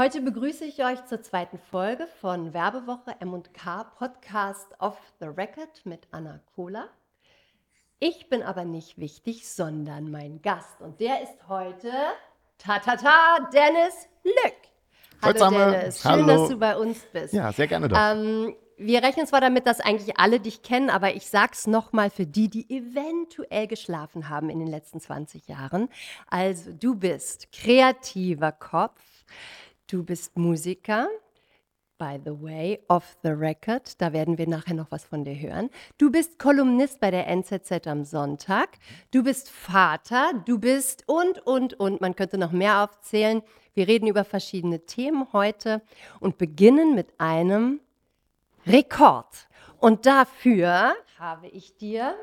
Heute begrüße ich euch zur zweiten Folge von Werbewoche M&K Podcast Off the Record mit Anna Kohler. Ich bin aber nicht wichtig, sondern mein Gast. Und der ist heute, ta ta ta, Dennis Lück. Hallo zusammen. Dennis, schön, Hallo. dass du bei uns bist. Ja, sehr gerne doch. Ähm, wir rechnen zwar damit, dass eigentlich alle dich kennen, aber ich sag's nochmal für die, die eventuell geschlafen haben in den letzten 20 Jahren. Also, du bist kreativer Kopf, du bist Musiker, by the way, off the record, da werden wir nachher noch was von dir hören. Du bist Kolumnist bei der NZZ am Sonntag, du bist Vater, du bist und, und, und, man könnte noch mehr aufzählen. Wir reden über verschiedene Themen heute und beginnen mit einem Rekord. Und dafür habe ich dir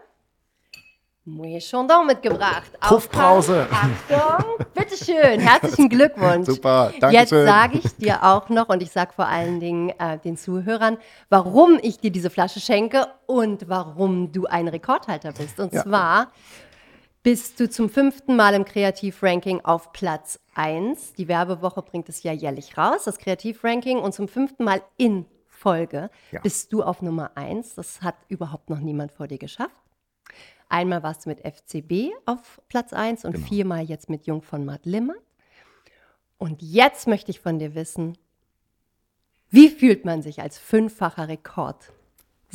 Mouille Chandon mitgebracht. Aufpassen, Achtung, bitteschön, herzlichen Glückwunsch. Super, danke Jetzt sage ich dir auch noch und ich sage vor allen Dingen äh, den Zuhörern, warum ich dir diese Flasche schenke und warum du ein Rekordhalter bist. Und Ja. zwar bist du zum fünften Mal im Kreativranking auf Platz 1. Die Werbewoche bringt es ja jährlich raus, das Kreativranking. Und zum fünften Mal in Folge Ja. bist du auf Nummer 1. Das hat überhaupt noch niemand vor dir geschafft. Einmal warst du mit FCB auf Platz 1 und Genau. viermal jetzt mit Jung von Matt Limmert. Und jetzt möchte ich von dir wissen, wie fühlt man sich als fünffacher Rekord?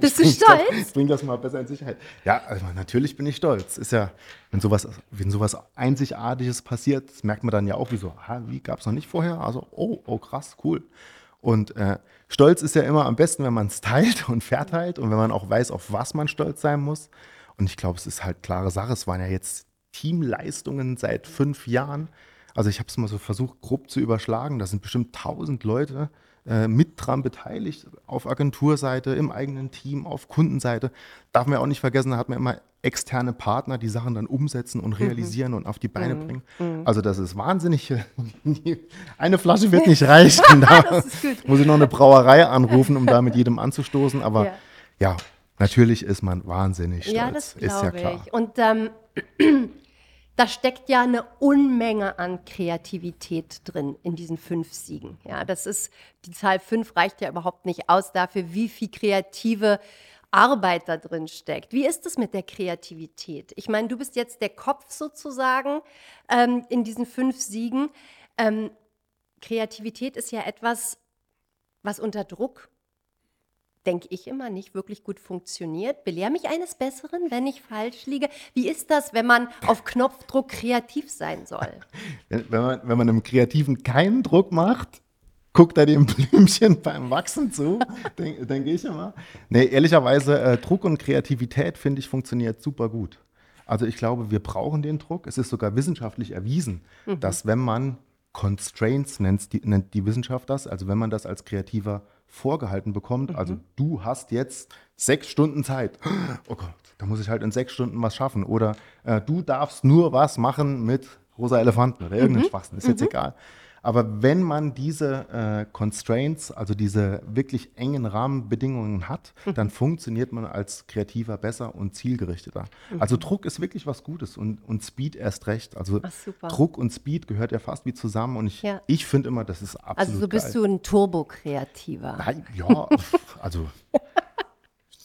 Bist du stolz? Bring das mal besser in Sicherheit. Ja, also natürlich bin ich stolz. Ist ja, wenn sowas, wenn sowas Einzigartiges passiert, merkt man dann ja auch, wie so, ha, wie gab es noch nicht vorher? Also, oh, oh, krass, cool. Und äh, Stolz ist ja immer am besten, wenn man es teilt und verteilt und wenn man auch weiß, auf was man stolz sein muss. Und ich glaube, es ist halt klare Sache. Es waren ja jetzt Teamleistungen seit fünf Jahren. Also ich habe es mal so versucht, grob zu überschlagen. Da sind bestimmt tausend Leute äh, mit dran beteiligt, auf Agenturseite, im eigenen Team, auf Kundenseite. Darf man ja auch nicht vergessen, da hat man immer externe Partner, die Sachen dann umsetzen und realisieren und auf die Beine bringen. Also das ist wahnsinnig. Eine Flasche wird nicht reichen. Da muss ich noch eine Brauerei anrufen, um da mit jedem anzustoßen. Aber Ja. ja, natürlich ist man wahnsinnig stolz. Ja, das ist ja klar. ich. Und ähm, da steckt ja eine Unmenge an Kreativität drin in diesen fünf Siegen. Ja, das ist, die Zahl fünf reicht ja überhaupt nicht aus dafür, wie viel kreative Arbeit da drin steckt. Wie ist es mit der Kreativität? Ich meine, du bist jetzt der Kopf sozusagen ähm, in diesen fünf Siegen. Ähm, Kreativität ist ja etwas, was unter Druck denke ich immer, nicht wirklich gut funktioniert. Belehr mich eines Besseren, wenn ich falsch liege. Wie ist das, wenn man auf Knopfdruck kreativ sein soll? Wenn, man, wenn man einem Kreativen keinen Druck macht, guckt er dem Blümchen beim Wachsen zu, denke denk ich immer. Nee, ehrlicherweise, äh, Druck und Kreativität, finde ich, funktioniert super gut. Also ich glaube, wir brauchen den Druck. Es ist sogar wissenschaftlich erwiesen, dass wenn man Constraints nennt die, nennt die Wissenschaft das, also wenn man das als Kreativer vorgehalten bekommt, also du hast jetzt sechs Stunden Zeit. Oh Gott, da muss ich halt in sechs Stunden was schaffen. Oder äh, du darfst nur was machen mit rosa Elefanten oder irgendeinen Schwachsinn, ist jetzt egal. Aber wenn man diese äh, Constraints, also diese wirklich engen Rahmenbedingungen hat, dann funktioniert man als Kreativer besser und zielgerichteter. Also Druck ist wirklich was Gutes und, und Speed erst recht. Also Ach. Druck und Speed gehört ja fast wie zusammen und ich, Ja. ich finde immer, das ist absolut Also so bist geil. du ein Turbo-Kreativer. Nein, ja, also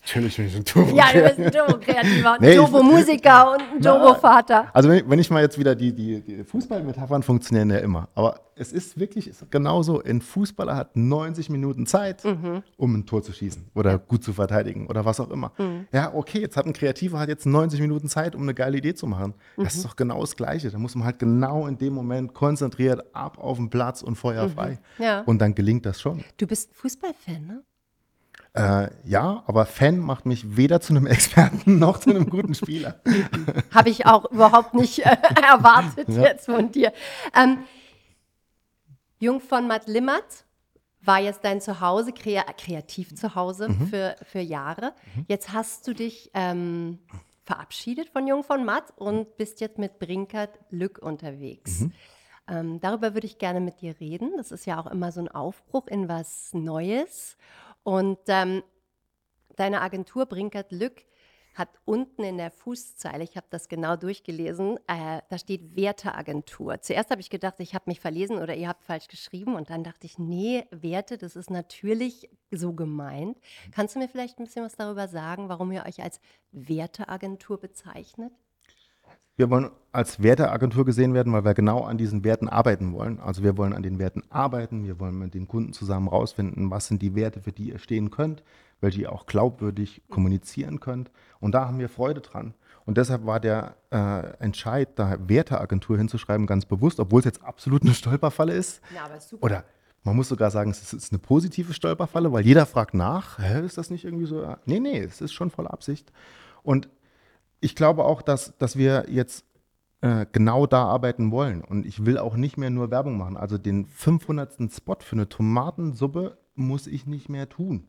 natürlich bin ich ein Turbo. Ja, du bist ein Turbo-Kreativer, und ein Nee, ich- Turbo-Musiker und ein Turbo-Vater. Also wenn, wenn ich mal jetzt wieder die, die, die Fußballmetaphern funktionieren ja immer. Aber es ist wirklich ist genauso. Ein Fußballer hat 90 Minuten Zeit, Mhm. um ein Tor zu schießen oder gut zu verteidigen oder was auch immer. Mhm. Ja, okay, jetzt hat ein Kreativer hat jetzt 90 Minuten Zeit, um eine geile Idee zu machen. Das Mhm. ist doch genau das Gleiche. Da muss man halt genau in dem Moment konzentriert ab auf den Platz und feuerfrei. Mhm. Ja. Und dann gelingt das schon. Du bist Fußballfan, ne? Äh, ja, aber Fan macht mich weder zu einem Experten noch zu einem guten Spieler. Habe ich auch überhaupt nicht äh, erwartet Ja. jetzt von dir. Ähm, Jung von Matt Limmert war jetzt dein Zuhause, krea kreativ Zuhause Mhm. für, für Jahre. Jetzt hast du dich ähm, verabschiedet von Jung von Matt und bist jetzt mit Brinkert Lück unterwegs. Mhm. Ähm, darüber würde ich gerne mit dir reden. Das ist ja auch immer so ein Aufbruch in was Neues. Und ähm, deine Agentur Brinkert Lück hat unten in der Fußzeile, ich habe das genau durchgelesen, äh, da steht Werteagentur. Zuerst habe ich gedacht, ich habe mich verlesen oder ihr habt falsch geschrieben und dann dachte ich, nee, Werte, das ist natürlich so gemeint. Kannst du mir vielleicht ein bisschen was darüber sagen, warum ihr euch als Werteagentur bezeichnet? Wir wollen als Werteagentur gesehen werden, weil wir genau an diesen Werten arbeiten wollen. Also wir wollen an den Werten arbeiten, wir wollen mit den Kunden zusammen rausfinden, was sind die Werte, für die ihr stehen könnt, welche ihr auch glaubwürdig kommunizieren könnt. Und da haben wir Freude dran. Und deshalb war der äh, Entscheid, da Werteagentur hinzuschreiben, ganz bewusst, obwohl es jetzt absolut eine Stolperfalle ist. Ja, aber super. Oder man muss sogar sagen, es ist eine positive Stolperfalle, weil jeder fragt nach, Hä, ist das nicht irgendwie so? Nee, nee, es ist schon voller Absicht. Und ich glaube auch, dass, dass wir jetzt äh, genau da arbeiten wollen. Und ich will auch nicht mehr nur Werbung machen. Also den 500. Spot für eine Tomatensuppe muss ich nicht mehr tun.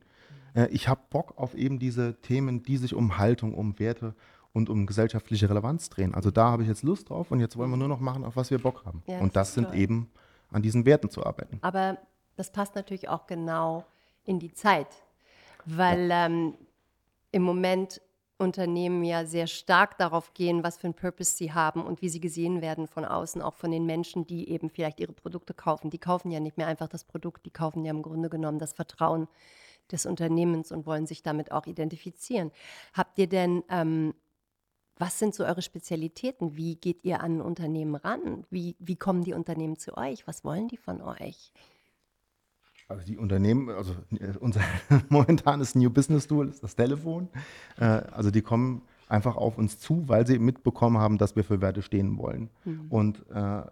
Äh, ich habe Bock auf eben diese Themen, die sich um Haltung, um Werte und um gesellschaftliche Relevanz drehen. Also da habe ich jetzt Lust drauf und jetzt wollen wir nur noch machen, auf was wir Bock haben. Ja, und das sind toll. eben an diesen Werten zu arbeiten. Aber das passt natürlich auch genau in die Zeit, weil ähm, im Moment Unternehmen ja sehr stark darauf gehen, was für einen Purpose sie haben und wie sie gesehen werden von außen, auch von den Menschen, die eben vielleicht ihre Produkte kaufen. Die kaufen ja nicht mehr einfach das Produkt, die kaufen ja im Grunde genommen das Vertrauen des Unternehmens und wollen sich damit auch identifizieren. Habt ihr denn, ähm, was sind so eure Spezialitäten? Wie geht ihr an ein Unternehmen ran? Wie, wie kommen die Unternehmen zu euch? Was wollen die von euch? Also die Unternehmen, also äh, unser momentanes New Business Tool ist das Telefon. Äh, also die kommen einfach auf uns zu, weil sie mitbekommen haben, dass wir für Werte stehen wollen. Und äh,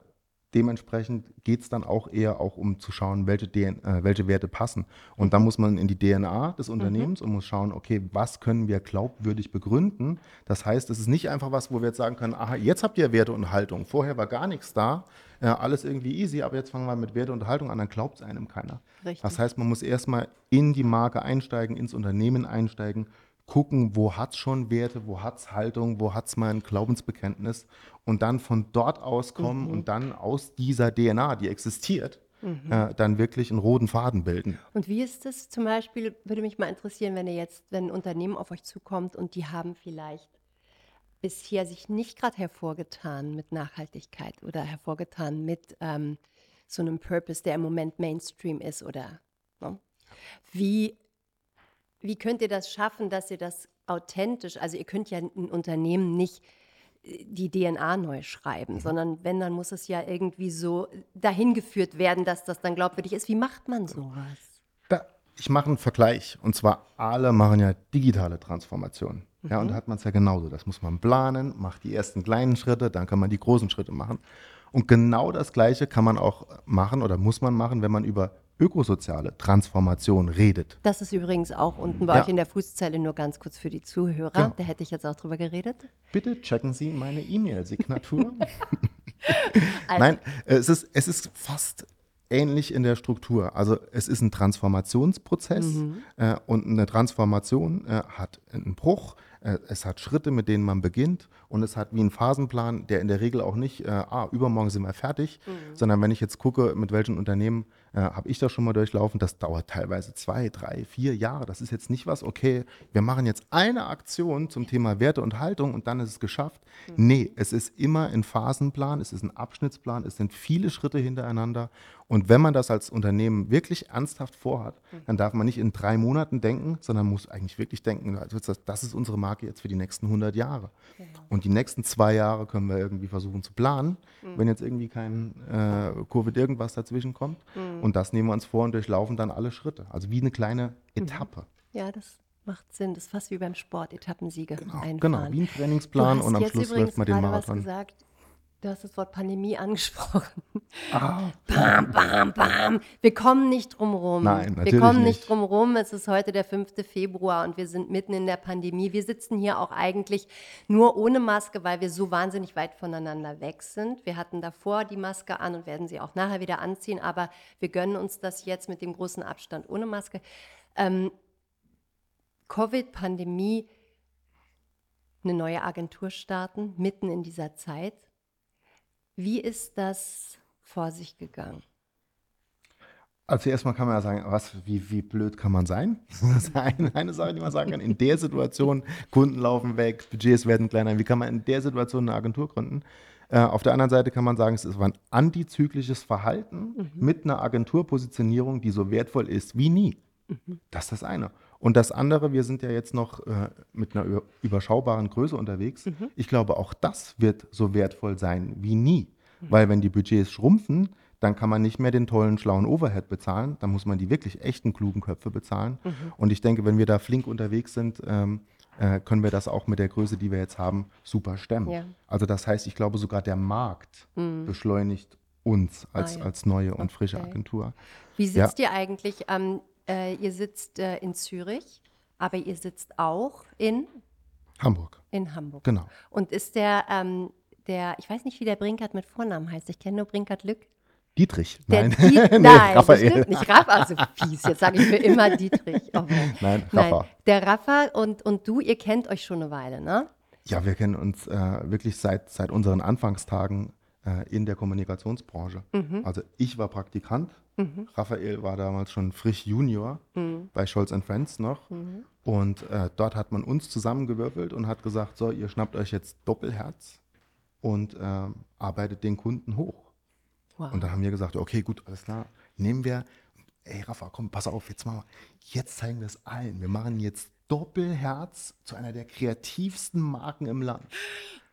dementsprechend geht es dann auch eher auch um zu schauen, welche, DN, äh, welche Werte passen. Und da muss man in die DNA des Unternehmens und muss schauen, okay, was können wir glaubwürdig begründen. Das heißt, es ist nicht einfach was, wo wir jetzt sagen können, aha, jetzt habt ihr Werte und Haltung. Vorher war gar nichts da, äh, alles irgendwie easy, aber jetzt fangen wir mit Werte und Haltung an, dann glaubt es einem keiner. Richtig. Das heißt, man muss erstmal in die Marke einsteigen, ins Unternehmen einsteigen, gucken, wo hat es schon Werte, wo hat es Haltung, wo hat es mal ein Glaubensbekenntnis und dann von dort aus kommen und dann aus dieser DNA, die existiert, äh, dann wirklich einen roten Faden bilden. Und wie ist es zum Beispiel, würde mich mal interessieren, wenn ihr jetzt, wenn ein Unternehmen auf euch zukommt und die haben vielleicht bisher sich nicht gerade hervorgetan mit Nachhaltigkeit oder hervorgetan mit ähm, so einem Purpose, der im Moment Mainstream ist oder ne? wie, wie könnt ihr das schaffen, dass ihr das authentisch, also ihr könnt ja ein Unternehmen nicht äh, die DNA neu schreiben, sondern wenn, dann muss es ja irgendwie so dahin geführt werden, dass das dann glaubwürdig ist. Wie macht man sowas? Da, ich mache einen Vergleich. Und zwar alle machen ja digitale Transformationen. Ja, und da hat man es ja genauso. Das muss man planen, macht die ersten kleinen Schritte, dann kann man die großen Schritte machen. Und genau das Gleiche kann man auch machen oder muss man machen, wenn man über ökosoziale Transformation redet. Das ist übrigens auch unten bei Ja. euch in der Fußzeile nur ganz kurz für die Zuhörer. Genau. Da hätte ich jetzt auch drüber geredet. Bitte checken Sie meine E-Mail-Signatur. Also, Nein, es ist, es ist fast ähnlich in der Struktur. Also es ist ein Transformationsprozess äh, und eine Transformation äh, hat einen Bruch, es hat Schritte, mit denen man beginnt und es hat wie einen Phasenplan, der in der Regel auch nicht, äh, ah, übermorgen sind wir fertig, sondern wenn ich jetzt gucke, mit welchen Unternehmen äh, habe ich das schon mal durchlaufen, das dauert teilweise zwei, drei, vier Jahre. Das ist jetzt nicht was, okay, wir machen jetzt eine Aktion zum Thema Werte und Haltung und dann ist es geschafft. Nee, es ist immer ein Phasenplan, es ist ein Abschnittsplan, es sind viele Schritte hintereinander. Und wenn man das als Unternehmen wirklich ernsthaft vorhat, dann darf man nicht in drei Monaten denken, sondern muss eigentlich wirklich denken, also das, ist unsere Marke jetzt für die nächsten 100 Jahre. Und die nächsten zwei Jahre können wir irgendwie versuchen zu planen, wenn jetzt irgendwie kein äh, Covid irgendwas dazwischen kommt. Und das nehmen wir uns vor und durchlaufen dann alle Schritte. Also wie eine kleine Etappe. ja, das macht Sinn. Das ist fast wie beim Sport, Etappensiege einfahren. Genau, wie ein Du Trainingsplan hast und am Schluss läuft man den gerade was Marathon. gesagt. Du hast das Wort Pandemie angesprochen. Ah, Bam, bam, bam. Wir kommen nicht drum rum. Nein, Wir natürlich kommen nicht nicht. drum rum. Es ist heute der 5. Februar und wir sind mitten in der Pandemie. Wir sitzen hier auch eigentlich nur ohne Maske, weil wir so wahnsinnig weit voneinander weg sind. Wir hatten davor die Maske an und werden sie auch nachher wieder anziehen, aber wir gönnen uns das jetzt mit dem großen Abstand ohne Maske. Ähm, Covid-Pandemie, eine neue Agentur starten, mitten in dieser Zeit. Wie ist das vor sich gegangen? Also erstmal kann man ja sagen, was, wie, wie blöd kann man sein? Das ist eine, eine Sache, die man sagen kann. In der Situation, Kunden laufen weg, Budgets werden kleiner. Wie kann man in der Situation eine Agentur gründen? Äh, auf der anderen Seite kann man sagen, es war ein antizyklisches Verhalten mit einer Agenturpositionierung, die so wertvoll ist wie nie. Das ist das eine. Und das andere, wir sind ja jetzt noch äh, mit einer über- überschaubaren Größe unterwegs. Ich glaube, auch das wird so wertvoll sein wie nie. Weil wenn die Budgets schrumpfen, dann kann man nicht mehr den tollen, schlauen Overhead bezahlen. Dann muss man die wirklich echten, klugen Köpfe bezahlen. Und ich denke, wenn wir da flink unterwegs sind, ähm, äh, können wir das auch mit der Größe, die wir jetzt haben, super stemmen. Ja. Also das heißt, ich glaube, sogar der Markt beschleunigt uns als, Ah, ja. als neue und frische Okay. Agentur. Wie sitzt ihr eigentlich? Ähm, äh, ihr sitzt äh, in Zürich, aber ihr sitzt auch in, Hamburg, in Hamburg. genau. Und ist der, ähm, der, ich weiß nicht, wie der Brinkert mit Vornamen heißt. Ich kenne nur Brinkert Lück. Dietrich. Der Nein, Diet- Nee, nein, Raphael. bestimmt nicht. Rafa, also fies. Jetzt sage ich mir immer Dietrich. Oh. Nein, Nein, Rafa. der Rafa und, und du, ihr kennt euch schon eine Weile, ne? Ja, wir kennen uns äh, wirklich seit, seit unseren Anfangstagen äh, in der Kommunikationsbranche. Mhm. Also ich war Praktikant, Raphael war damals schon frisch Junior Mhm. bei Scholz Friends noch. Und äh, dort hat man uns zusammengewürfelt und hat gesagt, so, ihr schnappt euch jetzt Doppelherz und ähm, arbeitet den Kunden hoch. Wow. Und da haben wir gesagt, okay, gut, alles klar, nehmen wir, ey Rafa, komm, pass auf, jetzt machen wir, jetzt zeigen wir es allen. Wir machen jetzt Doppelherz zu einer der kreativsten Marken im Land.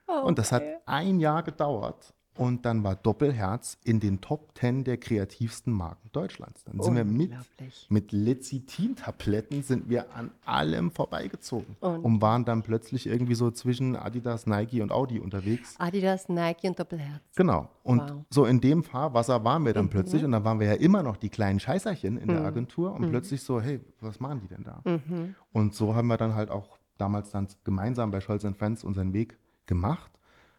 Oh, und das hat ein Jahr gedauert. Und dann war Doppelherz in den Top 10 der kreativsten Marken Deutschlands. Dann sind wir mit, mit Lecithin-Tabletten sind wir an allem vorbeigezogen Und? und waren dann plötzlich irgendwie so zwischen Adidas, Nike und Audi unterwegs. Adidas, Nike und Doppelherz. Genau. Und Wow. Mhm. so in dem Fahrwasser waren wir dann plötzlich und dann waren wir ja immer noch die kleinen Scheißerchen in der Agentur und plötzlich so, hey, was machen die denn da? Mhm. Und so haben wir dann halt auch damals dann gemeinsam bei Scholz Friends unseren Weg gemacht.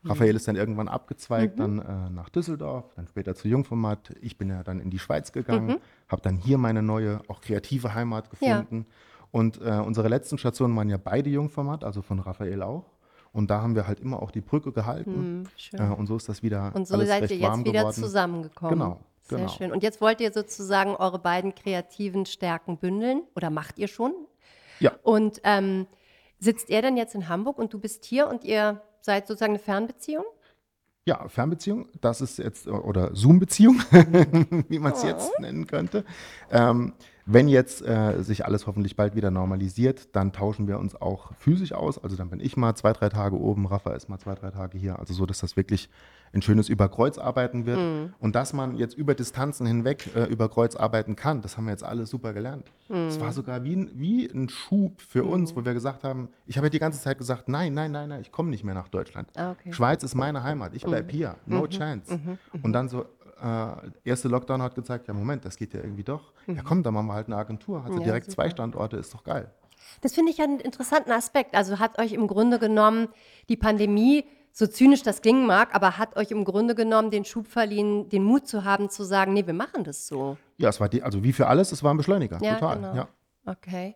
Mhm. Raphael ist dann irgendwann abgezweigt, dann äh, nach Düsseldorf, dann später zu Jungformat. Ich bin ja dann in die Schweiz gegangen, Mhm. habe dann hier meine neue, auch kreative Heimat Ja. gefunden. Und äh, unsere letzten Stationen waren ja beide Jungformat, also von Raphael auch. Und da haben wir halt immer auch die Brücke gehalten. Hm, schön. Äh, und so ist das wieder Und so alles seid ihr jetzt wieder geworden. zusammengekommen. Genau, Sehr genau. schön. Und jetzt wollt ihr sozusagen eure beiden kreativen Stärken bündeln oder macht ihr schon? Ja. Und ähm, sitzt er dann jetzt in Hamburg und du bist hier und ihr seid sozusagen eine Fernbeziehung? Ja, Fernbeziehung, das ist jetzt, oder Zoom-Beziehung, wie man es jetzt Oh. nennen könnte. Ähm, wenn jetzt äh, sich alles hoffentlich bald wieder normalisiert, dann tauschen wir uns auch physisch aus. Also dann bin ich mal zwei, drei Tage oben, Rafa ist mal zwei, drei Tage hier. Also so, dass das wirklich ein schönes Überkreuzarbeiten wird. Mhm. Und dass man jetzt über Distanzen hinweg äh, über Kreuz arbeiten kann, das haben wir jetzt alle super gelernt. Es Mhm. war sogar wie ein, wie ein Schub für uns, wo wir gesagt haben, ich habe ja die ganze Zeit gesagt, nein, nein, nein, nein, ich komme nicht mehr nach Deutschland. Ah, okay. Mhm. Schweiz ist meine Heimat, ich bleibe hier, no chance. Und dann so, äh, erste Lockdown hat gezeigt, ja Moment, das geht ja irgendwie doch. Ja komm, dann machen wir halt eine Agentur, hat Mhm. Ja, direkt super. zwei Standorte, ist doch geil. Das finde ich einen interessanten Aspekt. Also hat euch im Grunde genommen die Pandemie, so zynisch das klingen mag, aber hat euch im Grunde genommen den Schub verliehen, den Mut zu haben, zu sagen, nee, wir machen das so. Ja, es war die, also wie für alles, es war ein Beschleuniger, Ja, total. genau. Ja. Okay.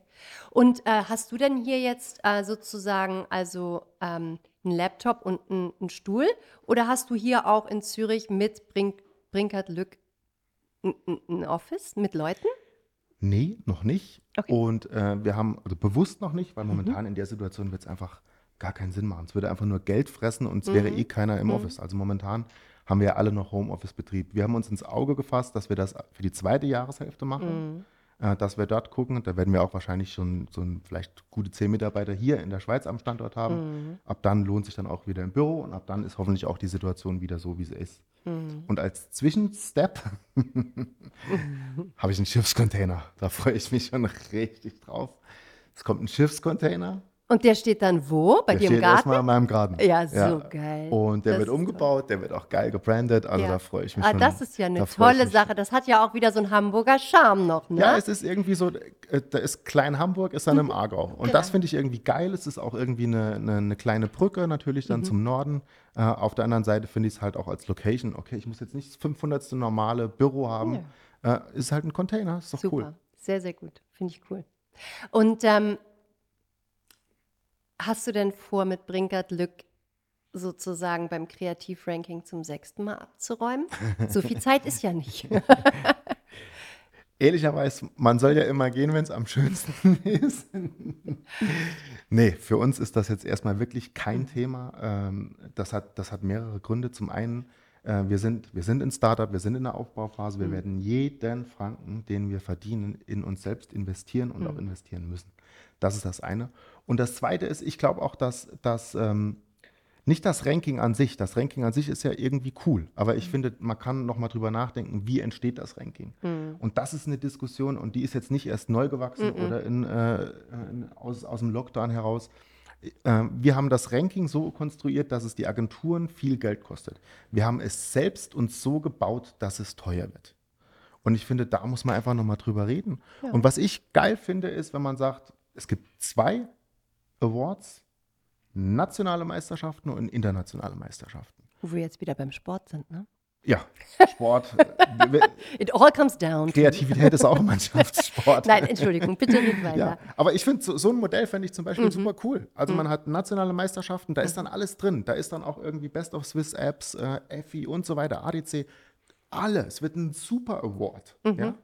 Und äh, hast du denn hier jetzt äh, sozusagen also ähm, einen Laptop und einen, einen Stuhl? Oder hast du hier auch in Zürich mit Brink, Brinkert Lück ein, Office mit Leuten? Nee, noch nicht. Okay. Mhm. Und äh, wir haben, also bewusst noch nicht, weil momentan in der Situation wird es einfach gar keinen Sinn machen. Es würde einfach nur Geld fressen und es Mhm. wäre eh keiner im Office. Also momentan haben wir ja alle noch Homeoffice-Betrieb. Wir haben uns ins Auge gefasst, dass wir das für die zweite Jahreshälfte Mhm. machen. Äh, dass wir dort gucken. Da werden wir auch wahrscheinlich schon so ein, vielleicht gute zehn Mitarbeiter hier in der Schweiz am Standort haben. Mhm. Ab dann lohnt sich dann auch wieder im Büro und ab dann ist hoffentlich auch die Situation wieder so, wie sie ist. Und als Zwischenstep habe ich einen Schiffscontainer. Da freue ich mich schon richtig drauf. Es kommt ein Schiffscontainer. Und der steht dann wo? Bei der dir im steht Garten? erstmal in meinem Garten. Ja, so geil. Und der Das wird umgebaut, der wird auch geil gebrandet. Also Ja. da freue ich mich Ah, schon. das ist ja eine tolle. Sache. Das hat ja auch wieder so einen Hamburger Charme noch, ne? Ja, es ist irgendwie so, äh, da ist Klein Hamburg, ist dann im Aargau. Und das Genau. finde ich irgendwie geil. Es ist auch irgendwie eine, eine, eine kleine Brücke natürlich Mhm. dann zum Norden. Äh, auf der anderen Seite finde ich es halt auch als Location, okay, ich muss jetzt nicht das 500. normale Büro haben. Äh, ist halt ein Container, ist doch Super, cool. sehr, sehr gut. Finde ich cool. Und ähm, hast du denn vor, mit Brinkert Lück sozusagen beim Kreativranking zum sechsten Mal abzuräumen? So viel Zeit ist ja nicht. ehrlicherweise, man soll ja immer gehen, wenn es am schönsten ist. nee, für uns ist das jetzt erstmal wirklich kein Thema. Ähm, das, hat, das hat mehrere Gründe. Zum einen, äh, wir, sind, wir sind ein Startup, wir sind in der Aufbauphase. Wir mhm. werden jeden Franken, den wir verdienen, in uns selbst investieren und mhm. auch investieren müssen. Das ist das eine. Und das zweite ist, ich glaube auch, dass, dass ähm, nicht das Ranking an sich. Das Ranking an sich ist ja irgendwie cool. Aber ich mhm. finde, man kann noch mal drüber nachdenken, wie entsteht das Ranking. Mhm. Und das ist eine Diskussion und die ist jetzt nicht erst neu gewachsen mhm. oder in, äh, in, aus, aus dem Lockdown heraus. Äh, wir haben das Ranking so konstruiert, dass es die Agenturen viel Geld kostet. Wir haben es selbst uns so gebaut, dass es teuer wird. Und ich finde, da muss man einfach noch mal drüber reden. Ja. Und was ich geil finde, ist, wenn man sagt, es gibt zwei Awards, nationale Meisterschaften und internationale Meisterschaften. Wo wir jetzt wieder beim Sport sind, ne? Ja, Sport. It all comes down. Kreativität ist auch Mannschaftssport. Nein, Entschuldigung, bitte red weiter. Ja, aber ich finde, so, so, ein Modell fände ich zum Beispiel mhm. super cool. Also mhm. man hat nationale Meisterschaften, da ist dann alles drin. Da ist dann auch irgendwie Best of Swiss Apps, äh, EFI und so weiter, ADC. Alles wird ein super Award. Mhm. Ja?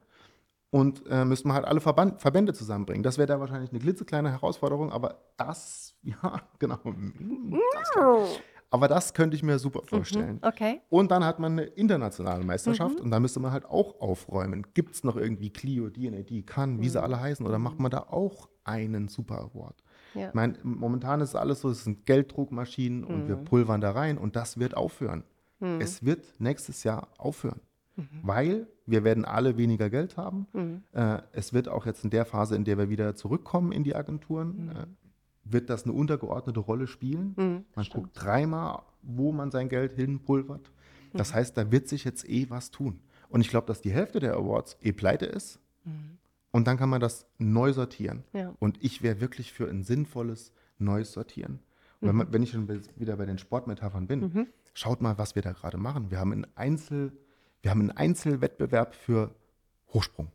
Und äh, müssten wir halt alle Verband, Verbände zusammenbringen. Das wäre da wahrscheinlich eine klitzekleine Herausforderung, aber das, ja, genau. Das aber das könnte ich mir super mhm, vorstellen. Mhm, okay. Und dann hat man eine internationale Meisterschaft mhm. und da müsste man halt auch aufräumen. Gibt es noch irgendwie Clio, DNAD, Kann, wie mhm. sie alle heißen, oder macht man da auch einen Super Award? Ja. Ich meine, momentan ist alles so, es sind Gelddruckmaschinen und wir mhm. pulvern da rein und das wird aufhören. Mhm. Es wird nächstes Jahr aufhören. Mhm. Weil wir werden alle weniger Geld haben. Mhm. Äh, es wird auch jetzt in der Phase, in der wir wieder zurückkommen in die Agenturen, mhm. äh, wird das eine untergeordnete Rolle spielen. Mhm, man stimmt. guckt dreimal, wo man sein Geld hinpulvert. Das mhm. heißt, da wird sich jetzt eh was tun. Und ich glaube, dass die Hälfte der Awards eh pleite ist. Mhm. Und dann kann man das neu sortieren. Ja. Und ich wäre wirklich für ein sinnvolles neues Sortieren. Und wenn, man, wenn ich schon wieder bei den Sportmetaphern bin, schaut mal, was wir da gerade machen. Wir haben ein Einzel- wir haben einen Einzelwettbewerb für Hochsprung.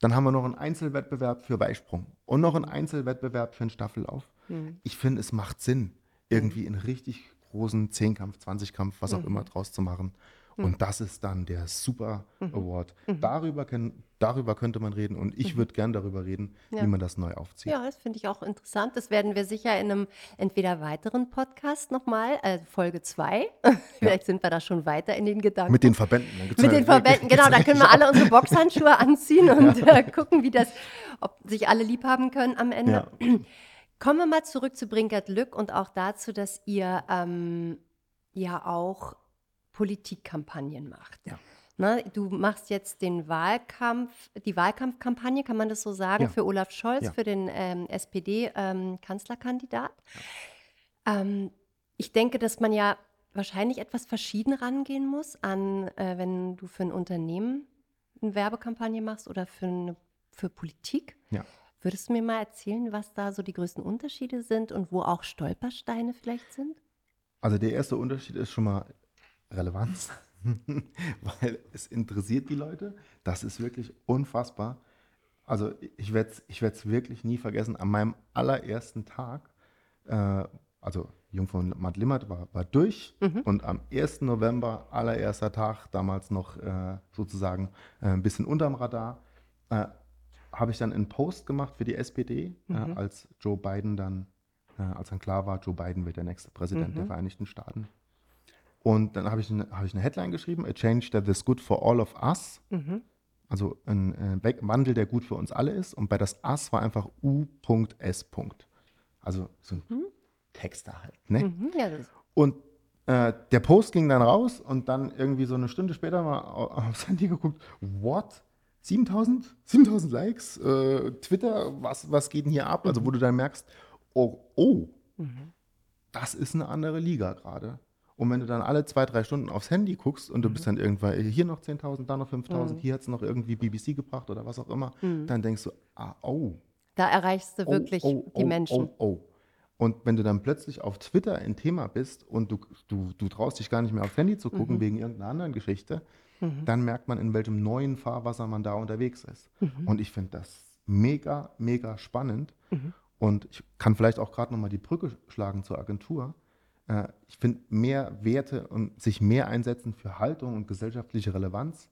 Dann haben wir noch einen Einzelwettbewerb für Weitsprung und noch einen Einzelwettbewerb für einen Staffellauf. Mhm. Ich finde, es macht Sinn, irgendwie einen richtig großen Zehnkampf, Zwanzigkampf, was auch mhm. immer draus zu machen. Mhm. Und das ist dann der Super mhm. Award. Mhm. Darüber, können, darüber könnte man reden und ich mhm. würde gern darüber reden, ja. wie man das neu aufzieht. Ja, das finde ich auch interessant. Das werden wir sicher in einem entweder weiteren Podcast nochmal, äh, Folge 2. Vielleicht ja. sind wir da schon weiter in den Gedanken. Mit den Verbänden. Mit den Verbänden, genau. Da können wir alle unsere Boxhandschuhe anziehen und äh, gucken, wie das, ob sich alle lieb haben können am Ende. Ja. Kommen wir mal zurück zu Brinkert Lück und auch dazu, dass ihr ähm, ja auch Politikkampagnen macht. Ja. Ne, du machst jetzt den Wahlkampf, die Wahlkampfkampagne, kann man das so sagen, ja. für Olaf Scholz, ja. für den ähm, SPD-Kanzlerkandidat. Ähm, ähm, ich denke, dass man ja wahrscheinlich etwas verschieden rangehen muss an, äh, wenn du für ein Unternehmen eine Werbekampagne machst oder für, eine, für Politik. Ja. Würdest du mir mal erzählen, was da so die größten Unterschiede sind und wo auch Stolpersteine vielleicht sind? Also der erste Unterschied ist schon mal, Relevanz, weil es interessiert die Leute. Das ist wirklich unfassbar. Also ich werde es ich wirklich nie vergessen. An meinem allerersten Tag, äh, also Jungfrau Matt Limmert war, war durch mhm. und am 1. November, allererster Tag, damals noch äh, sozusagen äh, ein bisschen unterm Radar, äh, habe ich dann einen Post gemacht für die SPD, äh, mhm. als Joe Biden dann, äh, als dann klar war, Joe Biden wird der nächste Präsident mhm. der Vereinigten Staaten. Und dann habe ich, hab ich eine Headline geschrieben, A Change that is good for all of us. Mhm. Also ein äh, Wandel, der gut für uns alle ist. Und bei das Us war einfach U.S. Also so ein mhm. Texter halt. Ne? Mhm, ja, und äh, der Post ging dann raus und dann irgendwie so eine Stunde später mal aufs Handy geguckt, what? 7000? 7000 Likes? Äh, Twitter, was, was geht denn hier ab? Also wo mhm. du dann merkst, oh, oh, mhm. das ist eine andere Liga gerade. Und wenn du dann alle zwei, drei Stunden aufs Handy guckst und du mhm. bist dann irgendwann hier noch 10.000, da noch 5.000, mhm. hier hat es noch irgendwie BBC gebracht oder was auch immer, mhm. dann denkst du, ah, oh. Da erreichst du oh, wirklich oh, oh, die Menschen. Oh, oh. Und wenn du dann plötzlich auf Twitter ein Thema bist und du, du, du traust dich gar nicht mehr aufs Handy zu gucken mhm. wegen irgendeiner anderen Geschichte, mhm. dann merkt man, in welchem neuen Fahrwasser man da unterwegs ist. Mhm. Und ich finde das mega, mega spannend. Und ich kann vielleicht auch gerade nochmal die Brücke schlagen zur Agentur äh, ich finde, mehr Werte und sich mehr einsetzen für Haltung und gesellschaftliche Relevanz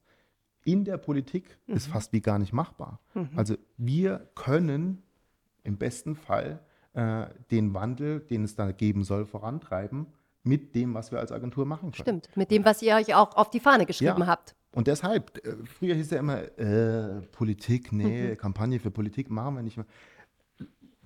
in der Politik Mhm. ist fast wie gar nicht machbar. Also wir können im besten Fall äh, den Wandel, den es da geben soll, vorantreiben mit dem, was wir als Agentur machen können. Stimmt, mit dem, was ihr euch auch auf die Fahne geschrieben Ja. habt. Und deshalb, äh, früher hieß ja immer, äh, Politik, nee, Mhm. Kampagne für Politik machen wir nicht mehr.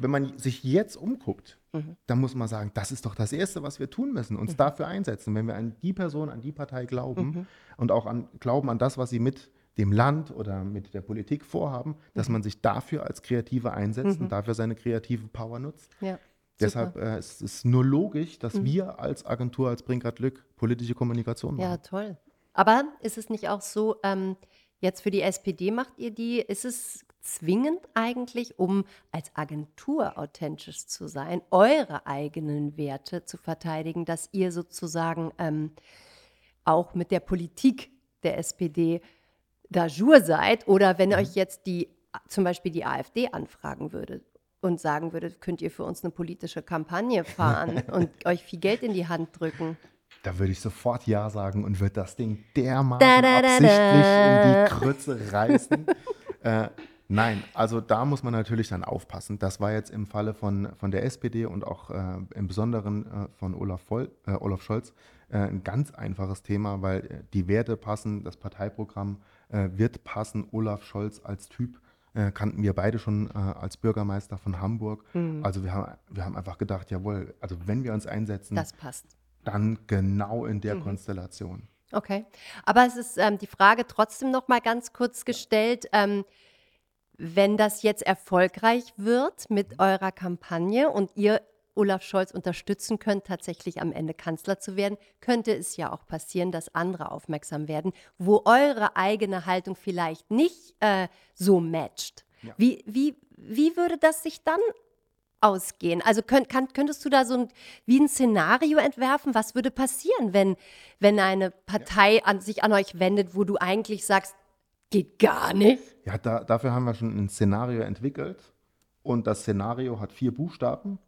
Wenn man sich jetzt umguckt, Mhm. dann muss man sagen, das ist doch das Erste, was wir tun müssen, uns dafür einsetzen. Wenn wir an die Person, an die Partei glauben Mhm. und auch an, glauben an das, was sie mit dem Land oder mit der Politik vorhaben, dass Mhm. man sich dafür als Kreative einsetzt und dafür seine kreative Power nutzt. Ja. Deshalb äh, es ist nur logisch, dass wir als Agentur, als Brinkrad Lück politische Kommunikation machen. Ja, toll. Aber ist es nicht auch so, ähm, jetzt für die SPD macht ihr die, ist es zwingend eigentlich, um als Agentur authentisch zu sein, eure eigenen Werte zu verteidigen, dass ihr sozusagen ähm, auch mit der Politik der SPD d'ajour seid? Oder wenn euch jetzt die, zum Beispiel die AfD anfragen würde und sagen würde, könnt ihr für uns eine politische Kampagne fahren und euch viel Geld in die Hand drücken? Da würde ich sofort Ja sagen und würde das Ding dermaßen Da, da, da, absichtlich da. in die Krütze reißen. äh, nein, also da muss man natürlich dann aufpassen. Das war jetzt im Falle von, von der SPD und auch äh, im Besonderen äh, von Olaf, Voll, äh, Olaf Scholz äh, ein ganz einfaches Thema, weil äh, die Werte passen, das Parteiprogramm äh, wird passen. Olaf Scholz als Typ kannten wir beide schon als Bürgermeister von Hamburg. Mhm. Also wir haben, wir haben einfach gedacht, jawohl, also wenn wir uns einsetzen, Das passt. dann genau in Mhm. der Konstellation. Okay. Aber es ist ähm, die Frage trotzdem noch mal ganz kurz gestellt, ähm, wenn das jetzt erfolgreich wird mit eurer Kampagne und ihr Olaf Scholz unterstützen könnt, tatsächlich am Ende Kanzler zu werden, könnte es ja auch passieren, dass andere aufmerksam werden, wo eure eigene Haltung vielleicht nicht äh, so matcht. Ja. Wie, wie, wie würde das sich dann ausgehen? Also könnt, kann, könntest du da so ein, wie ein Szenario entwerfen? Was würde passieren, wenn, wenn eine Partei an, sich an euch wendet, wo du eigentlich sagst, geht gar nicht? Ja, da, dafür haben wir schon ein Szenario entwickelt. Und das Szenario hat vier Buchstaben.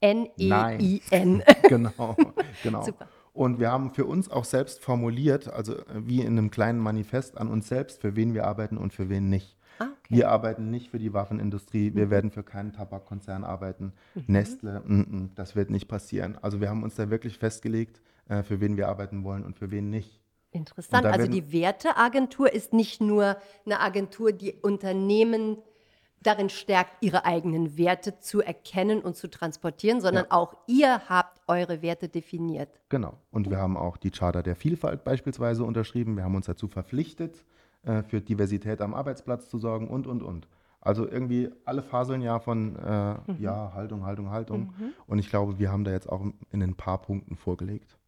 N-E-I-N. genau, genau. Super. Und wir haben für uns auch selbst formuliert, also wie in einem kleinen Manifest an uns selbst, für wen wir arbeiten und für wen nicht. Ah, okay. Mhm. Wir arbeiten nicht für die Waffenindustrie, wir werden für keinen Tabakkonzern arbeiten. Nestle, mm, mm, das wird nicht passieren. Also wir haben uns da wirklich festgelegt, äh, für wen wir arbeiten wollen und für wen nicht. Interessant. Also die Werteagentur ist nicht nur eine Agentur, die Unternehmen darin stärkt, ihre eigenen Werte zu erkennen und zu transportieren, sondern Ja. auch ihr habt eure Werte definiert. Genau. Und wir haben auch die Charta der Vielfalt beispielsweise unterschrieben. Wir haben uns dazu verpflichtet, äh, für Diversität am Arbeitsplatz zu sorgen und, und, und. Also irgendwie alle faseln ja von äh, ja, Haltung, Haltung, Haltung. Und ich glaube, wir haben da jetzt auch in ein paar Punkten vorgelegt.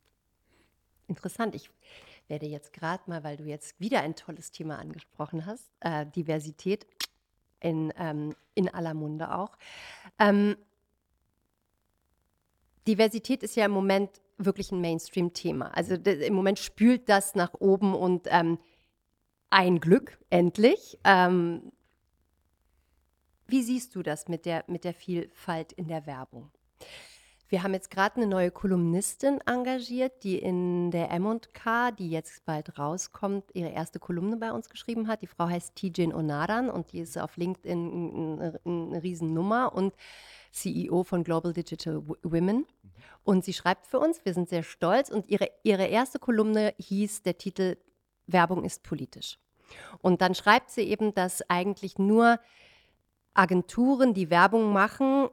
Interessant. Ich werde jetzt gerade mal, weil du jetzt wieder ein tolles Thema angesprochen hast, äh, Diversität in, ähm, in aller Munde auch. Ähm, Diversität ist ja im Moment wirklich ein Mainstream-Thema. Also im Moment spült das nach oben und ähm, ein Glück, endlich. Ähm, wie siehst du das mit der, mit der Vielfalt in der Werbung? Wir haben jetzt gerade eine neue Kolumnistin engagiert, die in der M&K, die jetzt bald rauskommt, ihre erste Kolumne bei uns geschrieben hat. Die Frau heißt Tijen Onaran und die ist auf LinkedIn eine, eine Riesennummer und CEO von Global Digital Women. Und sie schreibt für uns, wir sind sehr stolz und ihre, ihre erste Kolumne hieß der Titel Werbung ist politisch. Und dann schreibt sie eben, dass eigentlich nur Agenturen, die Werbung machen,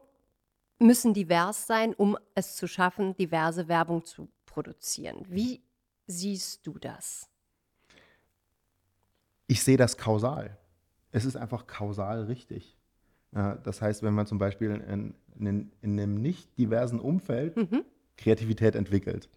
müssen divers sein, um es zu schaffen, diverse Werbung zu produzieren. Wie siehst du das? Ich sehe das kausal. Es ist einfach kausal richtig. Das heißt, wenn man zum Beispiel in, in, in einem nicht diversen Umfeld Mhm. Kreativität entwickelt.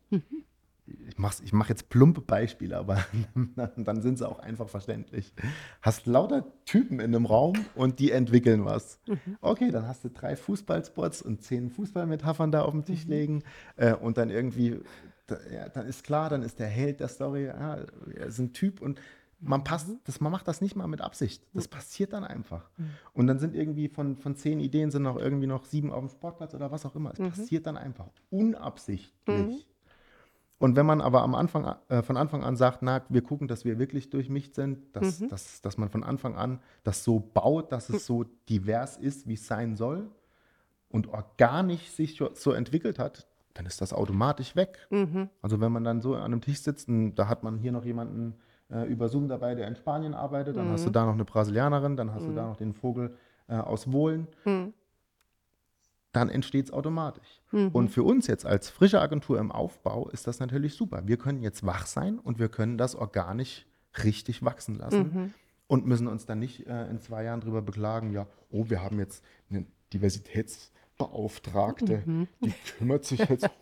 Ich mache ich mach jetzt plumpe Beispiele, aber dann sind sie auch einfach verständlich. Hast lauter Typen in einem Raum und die entwickeln was. Mhm. Okay, dann hast du drei Fußballspots und zehn Fußballmetaphern da auf dem Mhm. Tisch legen äh, und dann irgendwie, da, ja, dann ist klar, dann ist der Held der Story, ja, er ist ein Typ und man passt, Mhm. das, man macht das nicht mal mit Absicht. Das passiert dann einfach. Und dann sind irgendwie von, von zehn Ideen sind noch irgendwie noch sieben auf dem Sportplatz oder was auch immer. Es Mhm. passiert dann einfach unabsichtlich. Und wenn man aber am Anfang, äh, von Anfang an sagt, na, wir gucken, dass wir wirklich durchmischt sind, dass, Mhm. dass, dass man von Anfang an das so baut, dass es so divers ist, wie es sein soll und organisch sich so- entwickelt hat, dann ist das automatisch weg. Mhm. Also wenn man dann so an einem Tisch sitzt und da hat man hier noch jemanden äh, über Zoom dabei, der in Spanien arbeitet, dann hast du da noch eine Brasilianerin, dann hast du da noch den Vogel äh, aus Wohlen, Mhm. Dann entsteht es automatisch. Mhm. Und für uns jetzt als frische Agentur im Aufbau ist das natürlich super. Wir können jetzt wach sein und wir können das organisch richtig wachsen lassen Mhm. und müssen uns dann nicht äh, in zwei Jahren darüber beklagen, ja, oh, wir haben jetzt eine Diversitätsbeauftragte, die kümmert sich jetzt.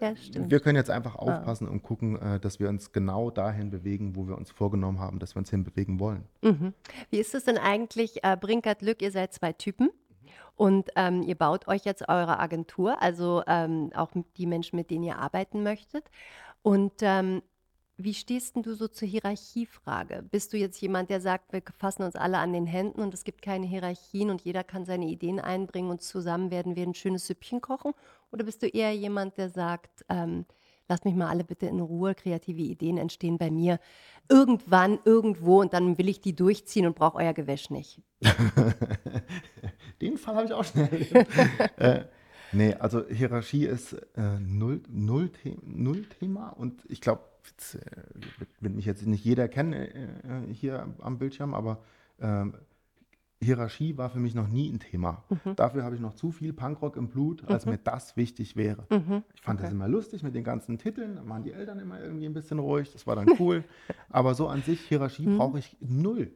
Ja, stimmt. Wir können jetzt einfach aufpassen und gucken, äh, dass wir uns genau dahin bewegen, wo wir uns vorgenommen haben, dass wir uns hinbewegen wollen. Mhm. Wie ist es denn eigentlich, äh, Brinkert Lück, ihr seid zwei Typen und ähm, ihr baut euch jetzt eure Agentur, also ähm, auch die Menschen, mit denen ihr arbeiten möchtet. Und ähm, wie stehst denn du so zur Hierarchiefrage? Bist du jetzt jemand, der sagt, wir fassen uns alle an den Händen und es gibt keine Hierarchien und jeder kann seine Ideen einbringen und zusammen werden wir ein schönes Süppchen kochen? Oder bist du eher jemand, der sagt, ähm, lasst mich mal alle bitte in Ruhe, kreative Ideen entstehen bei mir irgendwann, irgendwo und dann will ich die durchziehen und brauche euer Gewäsch nicht? Den Fall habe ich auch schnell erlebt. äh, nee, also Hierarchie ist äh, null, null, The null Thema und ich glaube, äh, wird, wird mich jetzt nicht jeder kennen äh, äh, hier am Bildschirm, aber ähm, Hierarchie war für mich noch nie ein Thema. Dafür habe ich noch zu viel Punkrock im Blut, als mir das wichtig wäre. Ich fand das immer lustig mit den ganzen Titeln, da waren die Eltern immer irgendwie ein bisschen ruhig, das war dann cool. Aber so an sich, Hierarchie brauche ich null.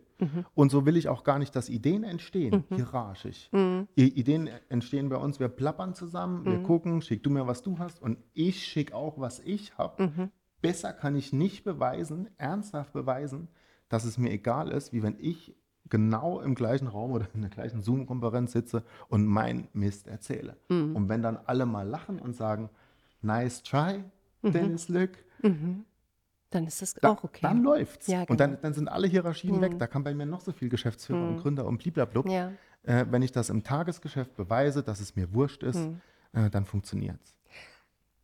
Und so will ich auch gar nicht, dass Ideen entstehen, hierarchisch. I Ideen entstehen bei uns, wir plappern zusammen, wir gucken, schick du mir, was du hast und ich schick auch, was ich habe. Besser kann ich nicht beweisen, ernsthaft beweisen, dass es mir egal ist, wie wenn ich genau im gleichen Raum oder in der gleichen Zoom-Konferenz sitze und mein Mist erzähle. Und wenn dann alle mal lachen und sagen, nice try, Dennis Lück, Dann ist das da, auch okay. dann läuft's. Ja, Und dann, genau. dann sind alle Hierarchien weg. Da kann bei mir noch so viel Geschäftsführer und Gründer und bliblablub. Ja. Äh, wenn ich das im Tagesgeschäft beweise, dass es mir wurscht ist, äh, dann funktioniert's.